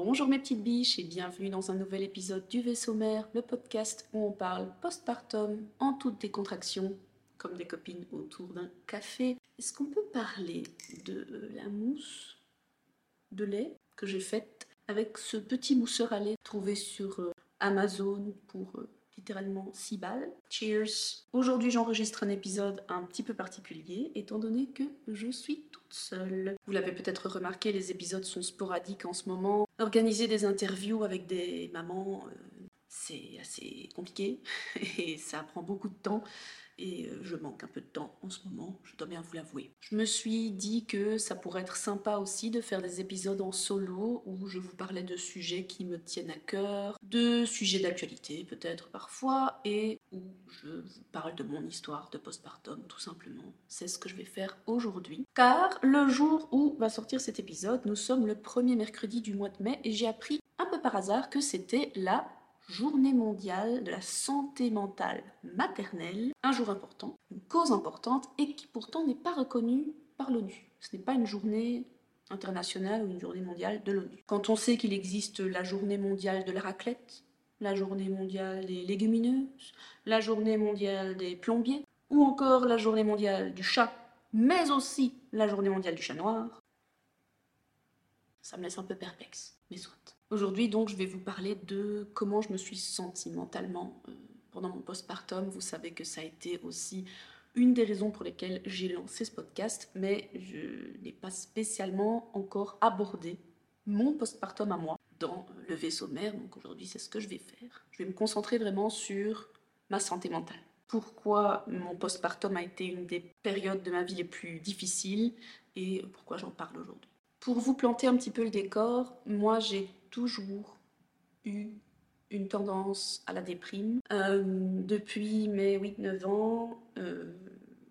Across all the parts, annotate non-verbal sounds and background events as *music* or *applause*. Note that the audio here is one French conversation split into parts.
Bonjour mes petites biches et bienvenue dans un nouvel épisode du Vaisseau Mère, le podcast où on parle postpartum en toute décontraction, comme des copines autour d'un café. Est-ce qu'on peut parler de la mousse de lait que j'ai faite avec ce petit mousseur à lait trouvé sur euh, Amazon pour euh, littéralement 6 balles. Cheers Aujourd'hui j'enregistre un épisode un petit peu particulier étant donné que je suis toute seule. Vous l'avez peut-être remarqué, les épisodes sont sporadiques en ce moment. Organiser des interviews avec des mamans, euh, c'est assez compliqué *laughs* et ça prend beaucoup de temps et euh, je manque un peu de temps en ce moment, je dois bien vous l'avouer. Je me suis dit que ça pourrait être sympa aussi de faire des épisodes en solo où je vous parlais de sujets qui me tiennent à cœur, de sujets d'actualité peut-être parfois, et où je vous parle de mon histoire de postpartum tout simplement. C'est ce que je vais faire aujourd'hui. Car le jour où va sortir cet épisode, nous sommes le premier mercredi du mois de mai et j'ai appris un peu par hasard que c'était la journée mondiale de la santé mentale maternelle, un jour important, une cause importante et qui pourtant n'est pas reconnue par l'ONU. Ce n'est pas une journée internationale ou une journée mondiale de l'ONU. Quand on sait qu'il existe la journée mondiale de la raclette, la journée mondiale des légumineuses, la journée mondiale des plombiers, ou encore la journée mondiale du chat, mais aussi la journée mondiale du chat noir, ça me laisse un peu perplexe, mais soit. Aujourd'hui, donc, je vais vous parler de comment je me suis sentie mentalement euh, pendant mon postpartum. Vous savez que ça a été aussi une des raisons pour lesquelles j'ai lancé ce podcast, mais je n'ai pas spécialement encore abordé mon postpartum à moi dans le vaisseau mère. Donc aujourd'hui, c'est ce que je vais faire. Je vais me concentrer vraiment sur ma santé mentale. Pourquoi mon postpartum a été une des périodes de ma vie les plus difficiles et pourquoi j'en parle aujourd'hui. Pour vous planter un petit peu le décor, moi j'ai toujours eu une tendance à la déprime. Euh, depuis mes 8-9 ans, euh,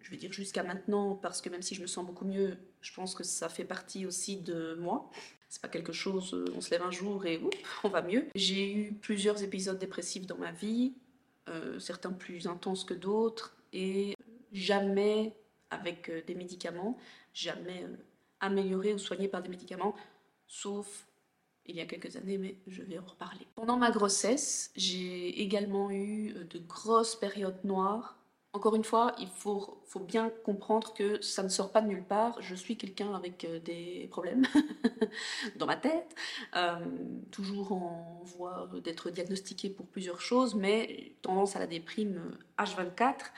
je vais dire jusqu'à maintenant, parce que même si je me sens beaucoup mieux, je pense que ça fait partie aussi de moi. C'est pas quelque chose, euh, on se lève un jour et *laughs* on va mieux. J'ai eu plusieurs épisodes dépressifs dans ma vie, certains plus intenses que d'autres, et jamais avec des médicaments, jamais amélioré ou soigné par des médicaments, sauf il y a quelques années, mais je vais en reparler. Pendant ma grossesse, j'ai également eu euh, de grosses périodes noires. Encore une fois, il faut, bien comprendre que ça ne sort pas de nulle part. Je suis quelqu'un avec euh, des problèmes *laughs* dans ma tête, euh, toujours en voie d'être diagnostiqué pour plusieurs choses, mais tendance à la déprime H24.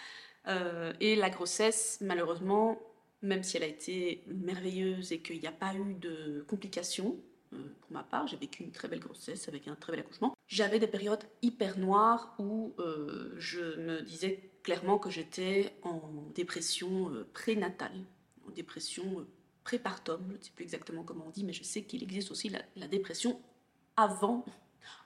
et la grossesse, malheureusement, même si elle a été merveilleuse et qu'il n'y a pas eu de complications, euh, pour ma part, j'ai vécu une très belle grossesse avec un très bel accouchement. J'avais des périodes hyper noires où euh, je me disais clairement que j'étais en dépression euh, prénatale, en dépression prépartum, je ne sais plus exactement comment on dit, mais je sais qu'il existe aussi la, dépression avant,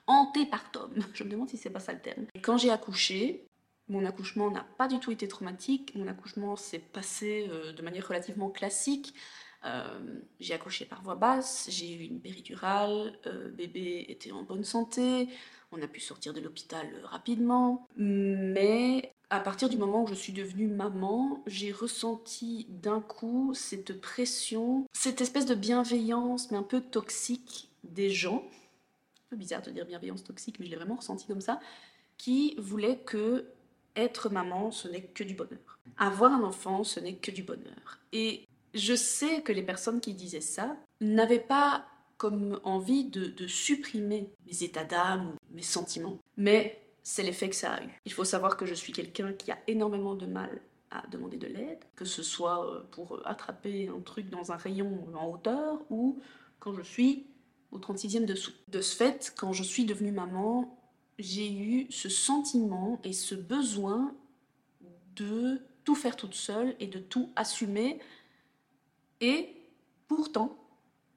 antépartum. Je me demande si c'est pas ça le terme. Quand j'ai accouché, mon accouchement n'a pas du tout été traumatique. Mon accouchement s'est passé de manière relativement classique. Euh, j'ai accouché par voie basse, j'ai eu une péridurale, euh, bébé était en bonne santé, on a pu sortir de l'hôpital rapidement, mais à partir du moment où je suis devenue maman, j'ai ressenti d'un coup cette pression, cette espèce de bienveillance, mais un peu toxique des gens. Un peu bizarre de dire bienveillance toxique, mais je l'ai vraiment ressenti comme ça, qui voulaient que être maman, ce n'est que du bonheur. Avoir un enfant, ce n'est que du bonheur. Et je sais que les personnes qui disaient ça n'avaient pas comme envie de, supprimer mes états d'âme ou mes sentiments, mais c'est l'effet que ça a eu. Il faut savoir que je suis quelqu'un qui a énormément de mal à demander de l'aide, que ce soit euh, pour attraper un truc dans un rayon en hauteur ou quand je suis au 36e dessous. De ce fait, quand je suis devenue maman, j'ai eu ce sentiment et ce besoin de tout faire toute seule et de tout assumer et pourtant,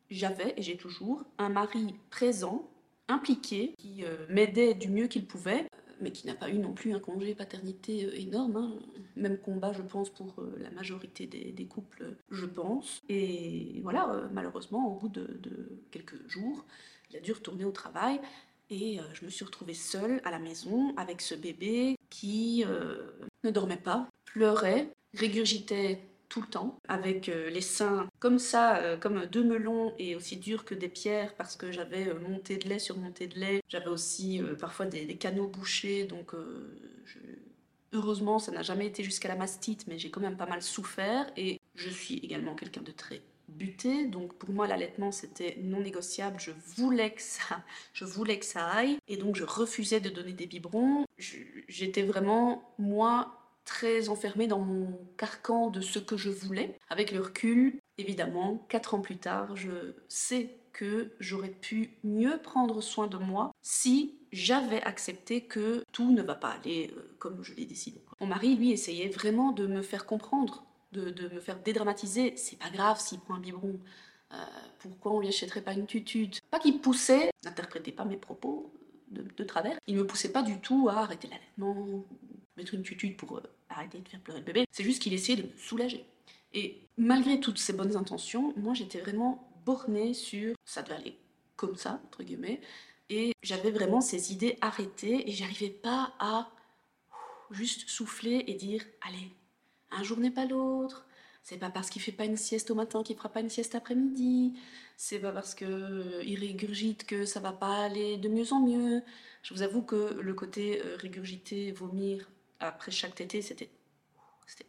j'avais et j'ai toujours un mari présent, impliqué, qui euh, m'aidait du mieux qu'il pouvait, euh, mais qui n'a pas eu non plus un congé paternité euh, énorme. Hein. Même combat, je pense, pour la majorité des, couples, je pense. Et voilà, malheureusement, au bout de, quelques jours, il a dû retourner au travail. Et je me suis retrouvée seule à la maison avec ce bébé qui ne dormait pas, pleurait, régurgitait tout le temps, avec euh, les seins comme ça, euh, comme deux melons et aussi durs que des pierres parce que j'avais euh, monté de lait sur monté de lait. J'avais aussi parfois des, canaux bouchés, donc heureusement ça n'a jamais été jusqu'à la mastite, mais j'ai quand même pas mal souffert et je suis également quelqu'un de très buté, donc pour moi l'allaitement c'était non négociable, je voulais que ça, je voulais que ça aille, et donc je refusais de donner des biberons. J'étais vraiment moi très enfermée dans mon carcan de ce que je voulais. Avec le recul, évidemment, quatre ans plus tard, je sais que j'aurais pu mieux prendre soin de moi si j'avais accepté que tout ne va pas aller euh, comme je l'ai décidé. Mon mari, lui, essayait vraiment de me faire comprendre, de, me faire dédramatiser. C'est pas grave s'il prend un biberon. Euh, pourquoi on lui achèterait pas une tutute? Pas qu'il poussait, n'interprétez pas mes propos de, travers, il me poussait pas du tout à arrêter l'allaitement, mettre une tutute pour euh, arrêter de faire pleurer le bébé. C'est juste qu'il essayait de me soulager. Et malgré toutes ces bonnes intentions, moi j'étais vraiment bornée sur ça devait aller comme ça, entre guillemets. Et j'avais vraiment ces idées arrêtées et j'arrivais pas à juste souffler et dire allez, un jour n'est pas l'autre. C'est pas parce qu'il fait pas une sieste au matin qu'il fera pas une sieste après-midi. C'est pas parce qu'il euh, régurgite que ça va pas aller de mieux en mieux. Je vous avoue que le côté euh, régurgiter, vomir, après chaque tété, c'était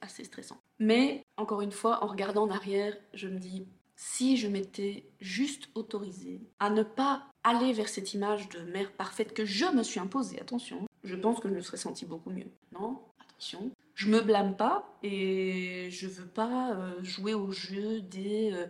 assez stressant. Mais encore une fois, en regardant en arrière, je me dis, si je m'étais juste autorisée à ne pas aller vers cette image de mère parfaite que je me suis imposée, attention, je pense que je me serais sentie beaucoup mieux. Non, attention. Je me blâme pas et je veux pas euh, jouer au jeu des euh,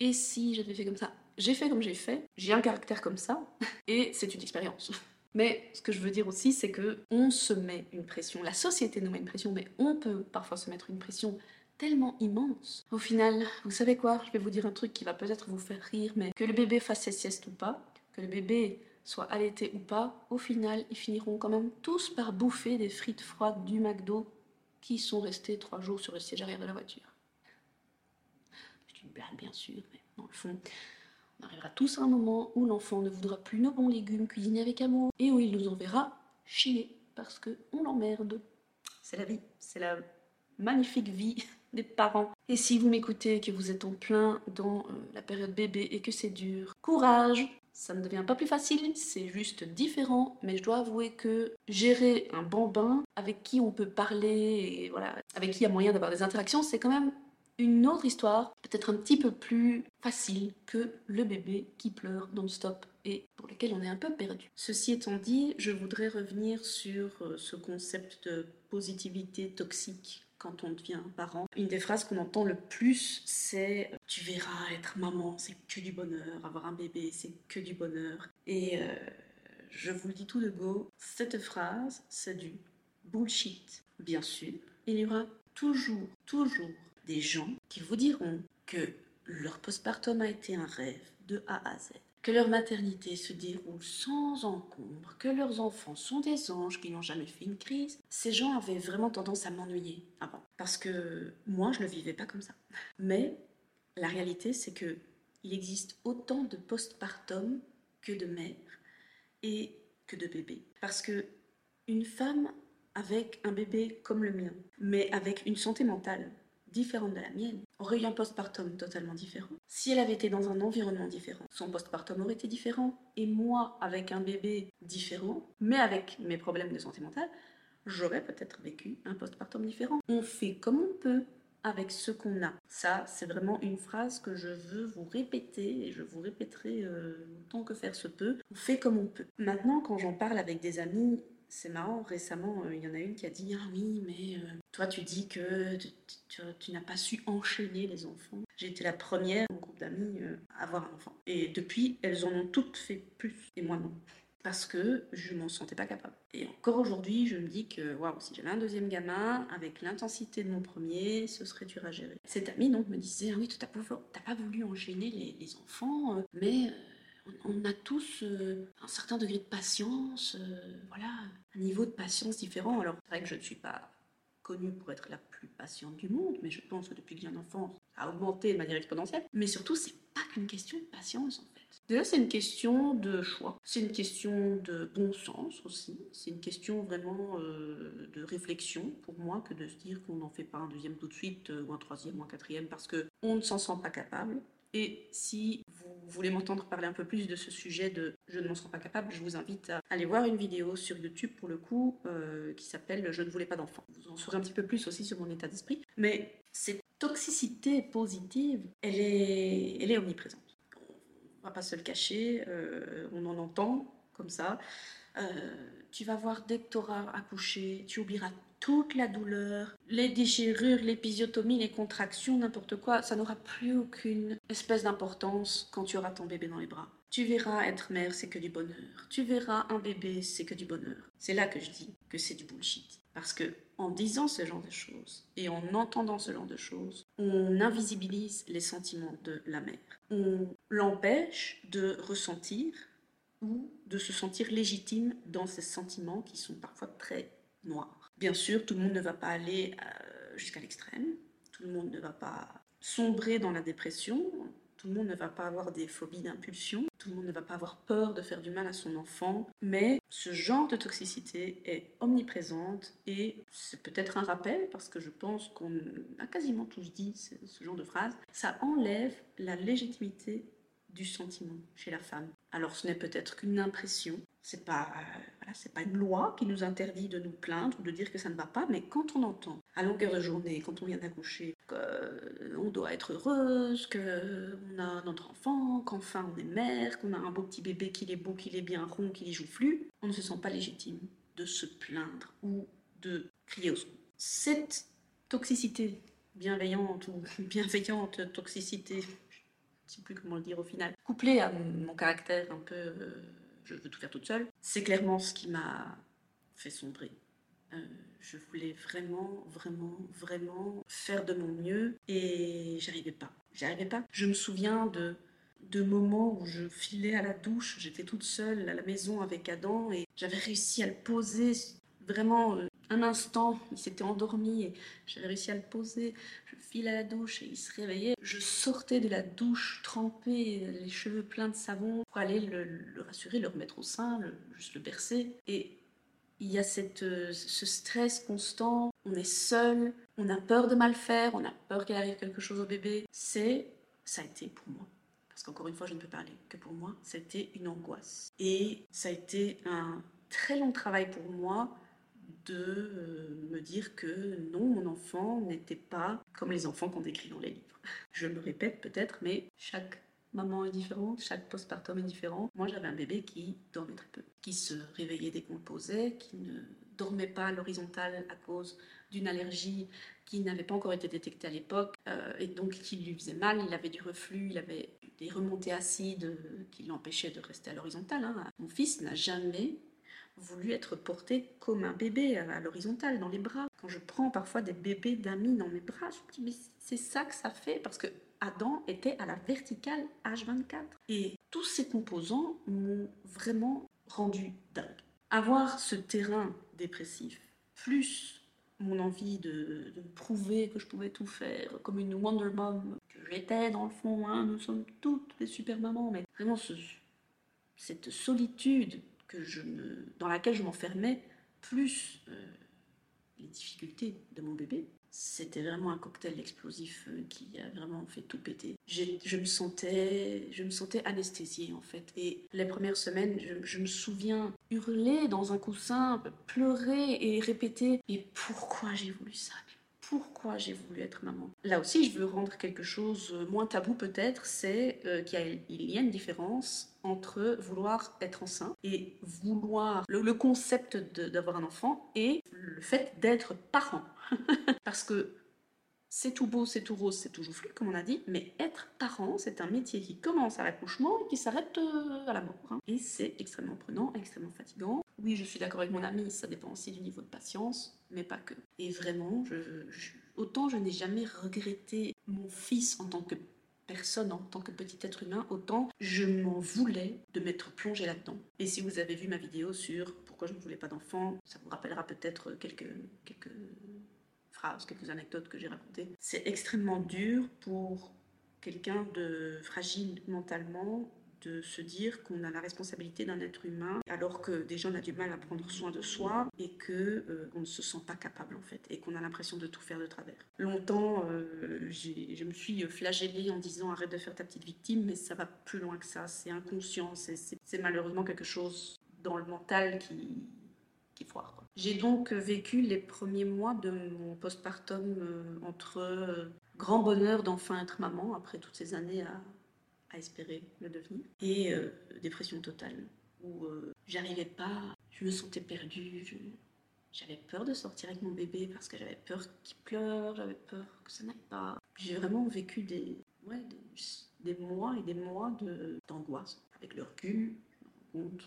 et si j'avais fait comme ça. J'ai fait comme j'ai fait, j'ai un caractère comme ça et c'est une expérience. Mais ce que je veux dire aussi, c'est que on se met une pression. La société nous met une pression, mais on peut parfois se mettre une pression tellement immense. Au final, vous savez quoi? Je vais vous dire un truc qui va peut-être vous faire rire, mais que le bébé fasse ses siestes ou pas, que le bébé soit allaité ou pas, au final, ils finiront quand même tous par bouffer des frites froides du McDo qui sont restées trois jours sur le siège arrière de la voiture. C'est une blague, bien sûr, mais dans le fond, on arrivera tous à un moment où l'enfant ne voudra plus nos bons légumes cuisinés avec amour et où il nous enverra chier parce que on l'emmerde. C'est la vie, c'est la magnifique vie *laughs* des parents. Et si vous m'écoutez que vous êtes en plein dans euh, la période bébé et que c'est dur, courage ça ne devient pas plus facile, c'est juste différent, mais je dois avouer que gérer un bambin avec qui on peut parler et voilà, avec qui il y a moyen d'avoir des interactions, c'est quand même une autre histoire, peut-être un petit peu plus facile que le bébé qui pleure non-stop et pour lequel on est un peu perdu. Ceci étant dit, je voudrais revenir sur euh, ce concept de positivité toxique quand on devient parent. Une des phrases qu'on entend le plus, c'est Tu verras, être maman, c'est que du bonheur. Avoir un bébé, c'est que du bonheur. Et euh, je vous le dis tout de go, cette phrase, c'est du bullshit. Bien sûr, il y aura toujours, toujours des gens qui vous diront que leur postpartum a été un rêve de A à Z, que leur maternité se déroule sans encombre, que leurs enfants sont des anges qui n'ont jamais fait une crise. Ces gens avaient vraiment tendance à m'ennuyer avant, parce que moi je ne vivais pas comme ça. Mais la réalité c'est que il existe autant de postpartum que de mères et que de bébés, parce que une femme avec un bébé comme le mien, mais avec une santé mentale différente de la mienne, aurait eu un postpartum totalement différent. Si elle avait été dans un environnement différent, son postpartum aurait été différent. Et moi, avec un bébé différent, mais avec mes problèmes de santé mentale, j'aurais peut-être vécu un postpartum différent. On fait comme on peut avec ce qu'on a. Ça, c'est vraiment une phrase que je veux vous répéter et je vous répéterai euh, tant que faire se peut. On fait comme on peut. Maintenant, quand j'en parle avec des amis, c'est marrant, récemment, euh, il y en a une qui a dit Ah oui, mais euh, toi, tu dis que tu, n'as pas su enchaîner les enfants. J'ai été la première, mon groupe d'amis, euh, à avoir un enfant. Et depuis, elles en ont toutes fait plus, et moi non. Parce que je m'en sentais pas capable. Et encore aujourd'hui, je me dis que waouh, si j'avais un deuxième gamin, avec l'intensité de mon premier, ce serait dur à gérer. Cette amie donc me disait Ah oui, tu n'as pas voulu enchaîner les, les enfants, mais on a tous euh, un certain degré de patience, euh, voilà, un niveau de patience différent. Alors, c'est vrai que je ne suis pas connue pour être la plus patiente du monde, mais je pense que depuis que j'ai un enfant, ça a augmenté de manière exponentielle. Mais surtout, c'est pas qu'une question de patience en fait. Déjà, c'est une question de choix, c'est une question de bon sens aussi, c'est une question vraiment euh, de réflexion pour moi que de se dire qu'on n'en fait pas un deuxième tout de suite ou un troisième ou un quatrième parce qu'on ne s'en sent pas capable. Et si vous voulez m'entendre parler un peu plus de ce sujet de je ne m'en sens pas capable, je vous invite à aller voir une vidéo sur YouTube pour le coup euh, qui s'appelle Je ne voulais pas d'enfant. Vous en saurez un petit peu plus aussi sur mon état d'esprit. Mais cette toxicité positive, elle est, elle est omniprésente on va pas se le cacher, euh, on en entend comme ça. Euh, tu vas voir dès que tu auras accouché, tu oublieras toute la douleur, les déchirures, l'épisiotomie, les contractions, n'importe quoi, ça n'aura plus aucune espèce d'importance quand tu auras ton bébé dans les bras. Tu verras être mère, c'est que du bonheur. Tu verras un bébé, c'est que du bonheur. C'est là que je dis que c'est du bullshit. Parce que en disant ce genre de choses et en entendant ce genre de choses, on invisibilise les sentiments de la mère. On l'empêche de ressentir ou de se sentir légitime dans ces sentiments qui sont parfois très noirs. Bien sûr, tout le monde ne va pas aller euh, jusqu'à l'extrême, tout le monde ne va pas sombrer dans la dépression, tout le monde ne va pas avoir des phobies d'impulsion, tout le monde ne va pas avoir peur de faire du mal à son enfant, mais ce genre de toxicité est omniprésente et c'est peut-être un rappel parce que je pense qu'on a quasiment tous dit ce genre de phrase, ça enlève la légitimité du sentiment chez la femme. Alors ce n'est peut-être qu'une impression, c'est pas euh, c'est pas une loi qui nous interdit de nous plaindre ou de dire que ça ne va pas, mais quand on entend à longueur de journée, quand on vient d'accoucher, qu'on euh, doit être heureuse, qu'on a notre enfant, qu'enfin on est mère, qu'on a un beau petit bébé, qu'il est beau, qu'il est bien rond, qu'il est joufflu, on ne se sent pas légitime de se plaindre ou de crier au secours. Cette toxicité bienveillante ou *laughs* bienveillante toxicité sais plus comment le dire au final, couplé à mon caractère un peu euh, je veux tout faire toute seule, c'est clairement ce qui m'a fait sombrer. Euh, je voulais vraiment, vraiment, vraiment faire de mon mieux et j'arrivais pas. J'arrivais pas. Je me souviens de, de moments où je filais à la douche, j'étais toute seule à la maison avec Adam et j'avais réussi à le poser vraiment euh, un instant, il s'était endormi et j'avais réussi à le poser. Je file à la douche et il se réveillait. Je sortais de la douche trempée, les cheveux pleins de savon pour aller le, rassurer, le remettre au sein, juste le bercer. Et il y a cette, euh, ce stress constant, on est seul, on a peur de mal faire, on a peur qu'il arrive quelque chose au bébé. C'est, ça a été pour moi. Parce qu'encore une fois, je ne peux parler que pour moi, c'était une angoisse. Et ça a été un très long travail pour moi de euh, me dire que non, mon enfant n'était pas comme les enfants qu'on décrit dans les livres. Je me répète peut-être, mais chaque maman est différente, chaque postpartum est différent. Moi, j'avais un bébé qui dormait très peu, qui se réveillait dès qui ne dormait pas à l'horizontale à cause d'une allergie qui n'avait pas encore été détectée à l'époque euh, et donc qui lui faisait mal. Il avait du reflux, il avait des remontées acides qui l'empêchaient de rester à l'horizontale. Hein. Mon fils n'a jamais voulu être porté comme un bébé à l'horizontale, dans les bras. Quand je prends parfois des bébés d'amis dans mes bras, je me dis, mais c'est ça que ça fait, parce que Adam était à la verticale H24. Et tous ces composants m'ont vraiment rendu dingue. Avoir ce terrain dépressif, plus mon envie de, prouver que je pouvais tout faire, comme une Wonder Mom, que j'étais dans le fond, hein, nous sommes toutes des super mamans, mais vraiment cette solitude dans laquelle je m'enfermais, plus euh, les difficultés de mon bébé, c'était vraiment un cocktail explosif euh, qui a vraiment fait tout péter. Je me sentais, je me sentais anesthésiée en fait. Et les premières semaines, je, je me souviens hurler dans un coussin, pleurer et répéter. Mais pourquoi j'ai voulu ça? Pourquoi j'ai voulu être maman. Là aussi, je veux rendre quelque chose euh, moins tabou peut-être, c'est euh, qu'il y, a une différence entre vouloir être enceinte et vouloir le, concept d'avoir un enfant et le fait d'être parent. *laughs* Parce que c'est tout beau, c'est tout rose, c'est tout joufflu, comme on a dit, mais être parent, c'est un métier qui commence à l'accouchement et qui s'arrête euh, à la mort. Hein. Et c'est extrêmement prenant, extrêmement fatigant. Oui, je suis d'accord avec mon ami, ça dépend aussi du niveau de patience, mais pas que. Et vraiment, autant je n'ai jamais regretté mon fils en tant que personne, en tant que petit être humain, autant je m'en voulais de m'être plongée là-dedans. Et si vous avez vu ma vidéo sur pourquoi je ne voulais pas d'enfant, ça vous rappellera peut-être quelques, phrases, quelques anecdotes que j'ai racontées. C'est extrêmement dur pour quelqu'un de fragile mentalement de se dire qu'on a la responsabilité d'un être humain alors que déjà on a du mal à prendre soin de soi et que euh, on ne se sent pas capable en fait et qu'on a l'impression de tout faire de travers. Longtemps, euh, je me suis flagellée en disant arrête de faire ta petite victime, mais ça va plus loin que ça. C'est inconscient, c'est malheureusement quelque chose dans le mental qui, qui foire. J'ai donc vécu les premiers mois de mon postpartum euh, entre grand bonheur d'enfin être maman après toutes ces années à à espérer le devenir, et euh, dépression totale, où euh, j'arrivais pas, je me sentais perdue, j'avais peur de sortir avec mon bébé parce que j'avais peur qu'il pleure, j'avais peur que ça n'aille pas. J'ai vraiment vécu des, mois et des mois d'angoisse. Avec le recul, je me rends compte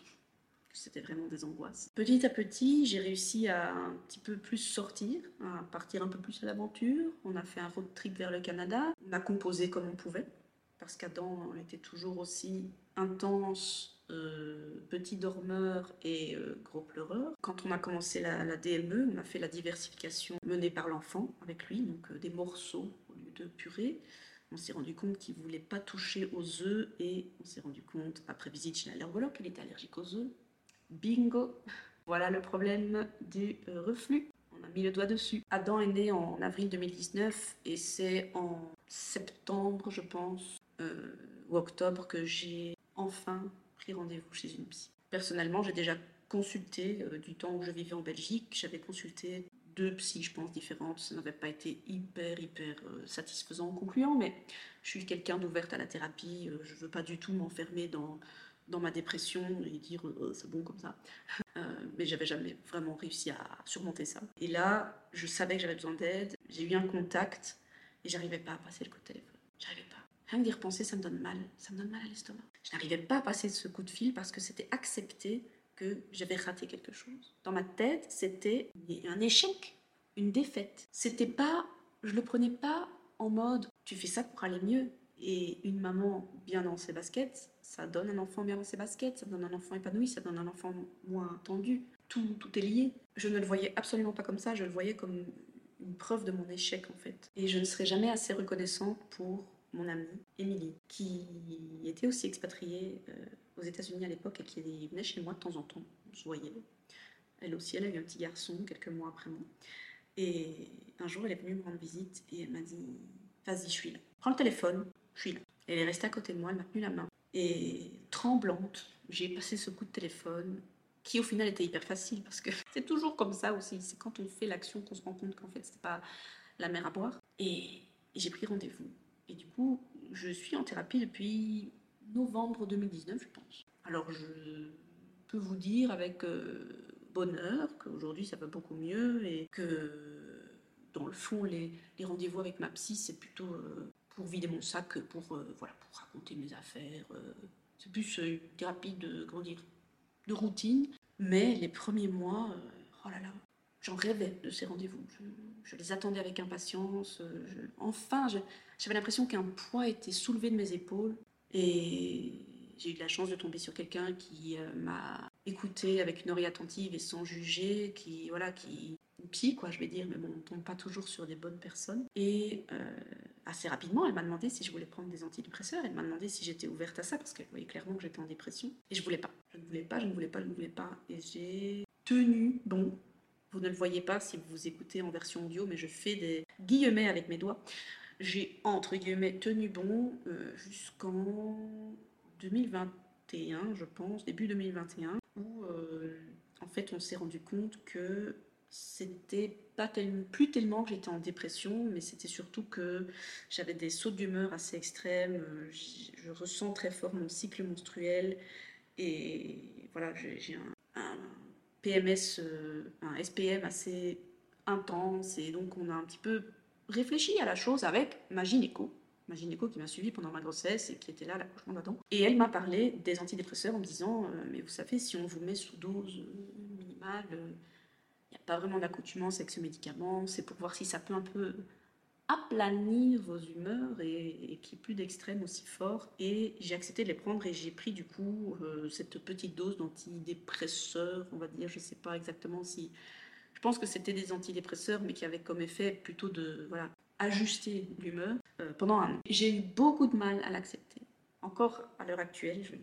que c'était vraiment des angoisses. Petit à petit, j'ai réussi à un petit peu plus sortir, à partir un peu plus à l'aventure. On a fait un road trip vers le Canada. On a composé comme on pouvait parce qu'Adam était toujours aussi intense, euh, petit dormeur et euh, gros pleureur. Quand on a commencé la, DME, on a fait la diversification menée par l'enfant avec lui, donc euh, des morceaux au lieu de purée. On s'est rendu compte qu'il ne voulait pas toucher aux œufs et on s'est rendu compte, après visite chez l'allergologue, qu'il était allergique aux œufs. Bingo Voilà le problème du reflux on a mis le doigt dessus. Adam est né en avril 2019 et c'est en septembre, je pense, ou octobre que j'ai enfin pris rendez-vous chez une psy. Personnellement, j'ai déjà consulté, euh, du temps où je vivais en Belgique, j'avais consulté deux psys, je pense, différentes. Ça n'avait pas été hyper, hyper euh, satisfaisant, concluant, mais je suis quelqu'un d'ouverte à la thérapie. je ne veux pas du tout m'enfermer dans, dans ma dépression et dire c'est bon comme ça. *laughs* mais j'avais jamais vraiment réussi à surmonter ça. Et là, je savais que j'avais besoin d'aide. J'ai eu un contact et j'arrivais pas à passer le coup. Rien que d'y repenser, ça me donne mal. Ça me donne mal à l'estomac. Je n'arrivais pas à passer ce coup de fil parce que c'était accepté que j'avais raté quelque chose. Dans ma tête, c'était un échec, une défaite. C'était pas, je le prenais pas en mode tu fais ça pour aller mieux. Et une maman bien dans ses baskets, ça donne un enfant bien dans ses baskets, ça donne un enfant épanoui, ça donne un enfant moins tendu. Tout, tout est lié. Je ne le voyais absolument pas comme ça, je le voyais comme une preuve de mon échec en fait. Et je ne serai jamais assez reconnaissante pour mon amie Émilie, qui était aussi expatriée euh, aux États-Unis à l'époque et qui venait chez moi de temps en temps. On se voyait. Elle aussi, elle a eu un petit garçon quelques mois après moi. Et un jour, elle est venue me rendre visite et elle m'a dit Vas-y, je suis là. Prends le téléphone, je suis là. Elle est restée à côté de moi, elle m'a tenu la main. Et tremblante, j'ai passé ce coup de téléphone qui au final était hyper facile parce que *laughs* c'est toujours comme ça aussi. C'est quand on fait l'action qu'on se rend compte qu'en fait, c'est pas la mer à boire. Et j'ai pris rendez-vous. Et du coup, je suis en thérapie depuis novembre 2019, je pense. Alors, je peux vous dire avec euh, bonheur qu'aujourd'hui, ça va beaucoup mieux et que, dans le fond, les, rendez-vous avec ma psy, c'est plutôt euh, pour vider mon sac pour, euh, voilà, pour raconter mes affaires. c'est plus une thérapie de, comment dire, de routine. Mais les premiers mois, oh là là, j'en rêvais de ces rendez-vous. Je, les attendais avec impatience. enfin, j'avais l'impression qu'un poids était soulevé de mes épaules. Et j'ai eu de la chance de tomber sur quelqu'un qui euh, m'a écouté avec une oreille attentive et sans juger, qui, voilà, qui, psy, quoi, je vais dire, mais bon, on tombe pas toujours sur des bonnes personnes. Et euh, assez rapidement, elle m'a demandé si je voulais prendre des antidépresseurs. Elle m'a demandé si j'étais ouverte à ça parce qu'elle voyait clairement que j'étais en dépression. Et je voulais pas. Je ne voulais pas, je ne voulais pas, je ne voulais pas. Et j'ai tenu bon vous ne le voyez pas si vous écoutez en version audio, mais je fais des guillemets avec mes doigts. J'ai entre guillemets tenu bon euh, jusqu'en 2021, je pense, début 2021, où euh, en fait on s'est rendu compte que c'était pas plus tellement que j'étais en dépression, mais c'était surtout que j'avais des sauts d'humeur assez extrêmes. Je, ressens très fort mon cycle menstruel et voilà, j'ai un PMS, euh, un SPM assez intense. Et donc, on a un petit peu réfléchi à la chose avec ma gynéco. Ma gynéco qui m'a suivi pendant ma grossesse et qui était là à l'accouchement d'Adam. Et elle m'a parlé des antidépresseurs en me disant euh, Mais vous savez, si on vous met sous dose euh, minimale, il n'y a pas vraiment d'accoutumance avec ce médicament. C'est pour voir si ça peut un peu aplanir vos humeurs et, qu'il n'y ait plus d'extrêmes aussi forts. Et j'ai accepté de les prendre et j'ai pris du coup euh, cette petite dose d'antidépresseurs, on va dire, je ne sais pas exactement si... Je pense que c'était des antidépresseurs, mais qui avaient comme effet plutôt de voilà, ajuster l'humeur. euh, pendant un an. J'ai eu beaucoup de mal à l'accepter. Encore à l'heure actuelle, je...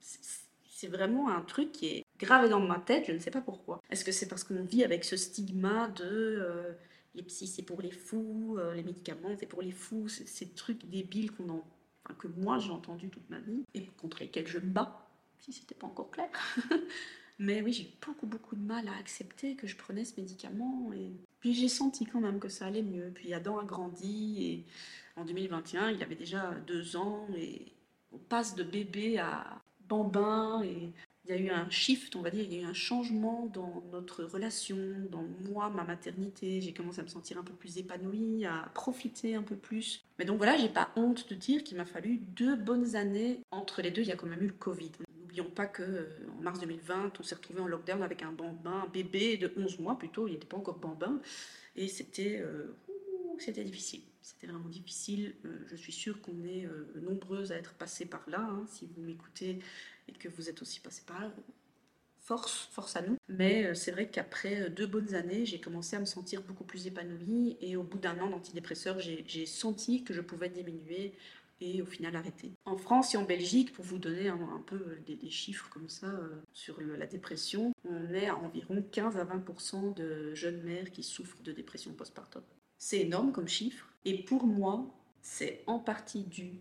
c'est vraiment un truc qui est gravé dans ma tête, je ne sais pas pourquoi. Est-ce que c'est parce qu'on vit avec ce stigma de euh, les psys c'est pour les fous, euh, les médicaments c'est pour les fous, ces trucs débiles qu'on en... que moi j'ai entendu toute ma vie et contre lesquels je me bats, si c'était pas encore clair. *laughs* Mais oui, j'ai beaucoup, beaucoup de mal à accepter que je prenais ce médicament. Et puis j'ai senti quand même que ça allait mieux. Puis Adam a grandi et en 2021, il avait déjà deux ans et on passe de bébé à bambin et il y a eu un shift, on va dire, il y a eu un changement dans notre relation, dans moi, ma maternité. J'ai commencé à me sentir un peu plus épanouie, à profiter un peu plus. Mais donc voilà, j'ai pas honte de dire qu'il m'a fallu deux bonnes années. Entre les deux, il y a quand même eu le Covid. N'oublions pas que euh, en mars 2020, on s'est retrouvé en lockdown avec un bambin, un bébé de 11 mois plutôt, il n'était pas encore bambin. Et c'était euh, c'était difficile. C'était vraiment difficile. Euh, je suis sûre qu'on est nombreuses à être passées par là. Hein. Si vous m'écoutez, et que vous êtes aussi passé par là, force, force à nous. Mais euh, c'est vrai qu'après euh, deux bonnes années, j'ai commencé à me sentir beaucoup plus épanouie et au bout d'un an d'antidépresseur, j'ai senti que je pouvais diminuer et au final arrêter. En France et en Belgique, pour vous donner un, peu des, chiffres comme ça euh, sur la dépression, on est à environ 15 à 20% de jeunes mères qui souffrent de dépression postpartum. C'est énorme comme chiffre et pour moi, c'est en partie dû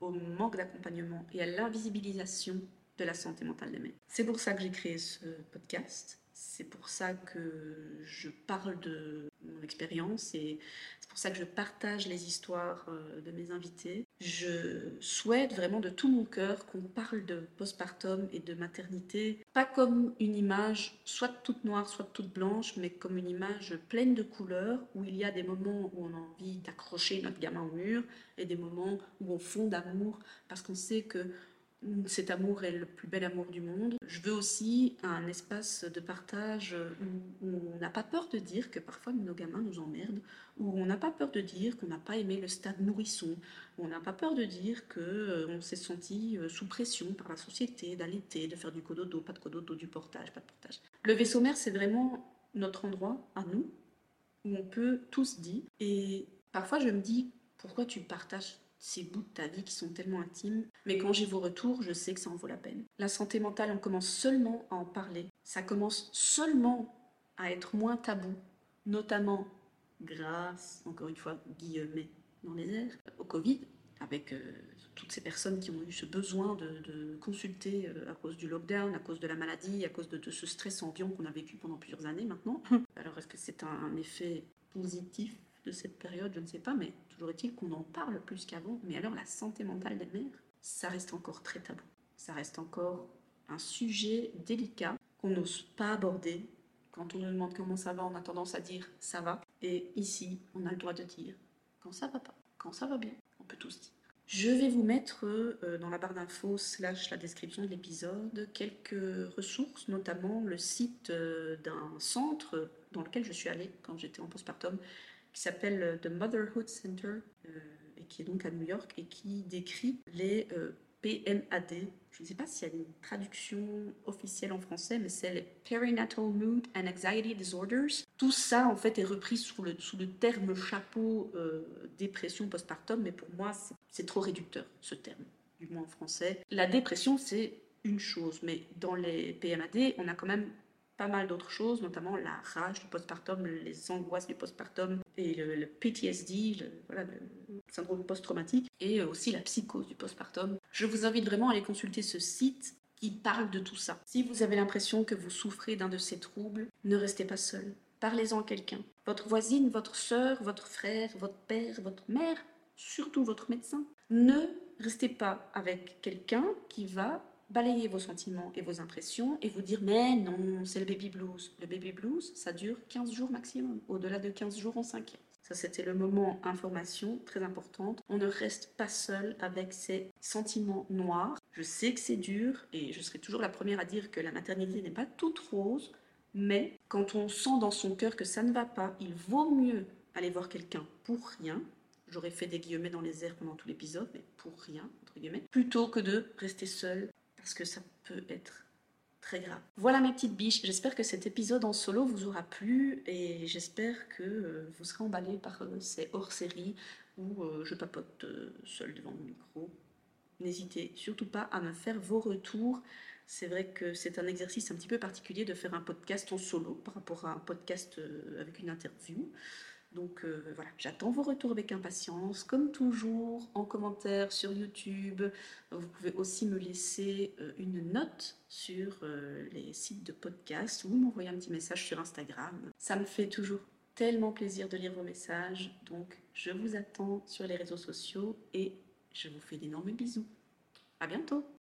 au manque d'accompagnement et à l'invisibilisation de la santé mentale des mères. C'est pour ça que j'ai créé ce podcast. C'est pour ça que je parle de expérience et c'est pour ça que je partage les histoires euh, de mes invités. Je souhaite vraiment de tout mon cœur qu'on parle de postpartum et de maternité, pas comme une image soit toute noire, soit toute blanche, mais comme une image pleine de couleurs où il y a des moments où on a envie d'accrocher notre gamin au mur et des moments où on fond d'amour parce qu'on sait que cet amour est le plus bel amour du monde. Je veux aussi un espace de partage où, on n'a pas peur de dire que parfois nos gamins nous emmerdent, où on n'a pas peur de dire qu'on n'a pas aimé le stade nourrisson, où on n'a pas peur de dire qu'on euh, s'est senti euh, sous pression par la société, d'allaiter, de faire du cododo, pas de cododo, du portage, pas de portage. Le vaisseau mère, c'est vraiment notre endroit à nous, où on peut tous dire. Et parfois, je me dis, pourquoi tu partages? Ces bouts de ta vie qui sont tellement intimes. Mais quand j'ai vos retours, je sais que ça en vaut la peine. La santé mentale, on commence seulement à en parler. Ça commence seulement à être moins tabou, notamment grâce, encore une fois, guillemets dans les airs, au Covid, avec euh, toutes ces personnes qui ont eu ce besoin de, consulter euh, à cause du lockdown, à cause de la maladie, à cause de, ce stress ambiant qu'on a vécu pendant plusieurs années maintenant. *laughs* Alors est-ce que c'est un effet positif de cette période, je ne sais pas, mais toujours est-il qu'on en parle plus qu'avant. Mais alors la santé mentale des mères, ça reste encore très tabou. Ça reste encore un sujet délicat qu'on n'ose pas aborder. Quand on nous demande comment ça va, on a tendance à dire ça va. Et ici, on a le droit de dire quand ça va pas, quand ça va bien. On peut tous dire. Je vais vous mettre euh, dans la barre d'infos slash la description de l'épisode quelques ressources, notamment le site euh, d'un centre dans lequel je suis allée quand j'étais en postpartum qui s'appelle euh, The Motherhood Center euh, et qui est donc à New York et qui décrit les euh, PMAD. Je ne sais pas s'il y a une traduction officielle en français, mais c'est les Perinatal Mood and Anxiety Disorders. Tout ça, en fait, est repris sous le, sous le terme chapeau dépression postpartum, mais pour moi, c'est trop réducteur, ce terme, du moins en français. La dépression, c'est une chose, mais dans les PMAD, on a quand même pas mal d'autres choses, notamment la rage du postpartum, les angoisses du postpartum et le, PTSD, le, syndrome post-traumatique, et aussi la psychose du postpartum. Je vous invite vraiment à aller consulter ce site qui parle de tout ça. Si vous avez l'impression que vous souffrez d'un de ces troubles, ne restez pas seul. Parlez-en à quelqu'un. Votre voisine, votre soeur, votre frère, votre père, votre mère, surtout votre médecin. Ne restez pas avec quelqu'un qui va balayer vos sentiments et vos impressions et vous dire mais non, c'est le baby blues. Le baby blues, ça dure 15 jours maximum. Au-delà de 15 jours, on s'inquiète. Ça, c'était le moment information très importante. On ne reste pas seul avec ses sentiments noirs. Je sais que c'est dur et je serai toujours la première à dire que la maternité n'est pas toute rose, mais quand on sent dans son cœur que ça ne va pas, il vaut mieux aller voir quelqu'un pour rien. J'aurais fait des guillemets dans les airs pendant tout l'épisode, mais pour rien, entre guillemets, plutôt que de rester seul parce que ça peut être très grave. Voilà mes petites biches, j'espère que cet épisode en solo vous aura plu et j'espère que euh, vous serez emballés par euh, ces hors-séries où euh, je papote seule devant mon micro. N'hésitez surtout pas à me faire vos retours. C'est vrai que c'est un exercice un petit peu particulier de faire un podcast en solo par rapport à un podcast avec une interview. Donc euh, voilà, j'attends vos retours avec impatience, comme toujours, en commentaire sur YouTube. Vous pouvez aussi me laisser euh, une note sur euh, les sites de podcast ou m'envoyer un petit message sur Instagram. Ça me fait toujours tellement plaisir de lire vos messages. Donc je vous attends sur les réseaux sociaux et je vous fais d'énormes bisous. À bientôt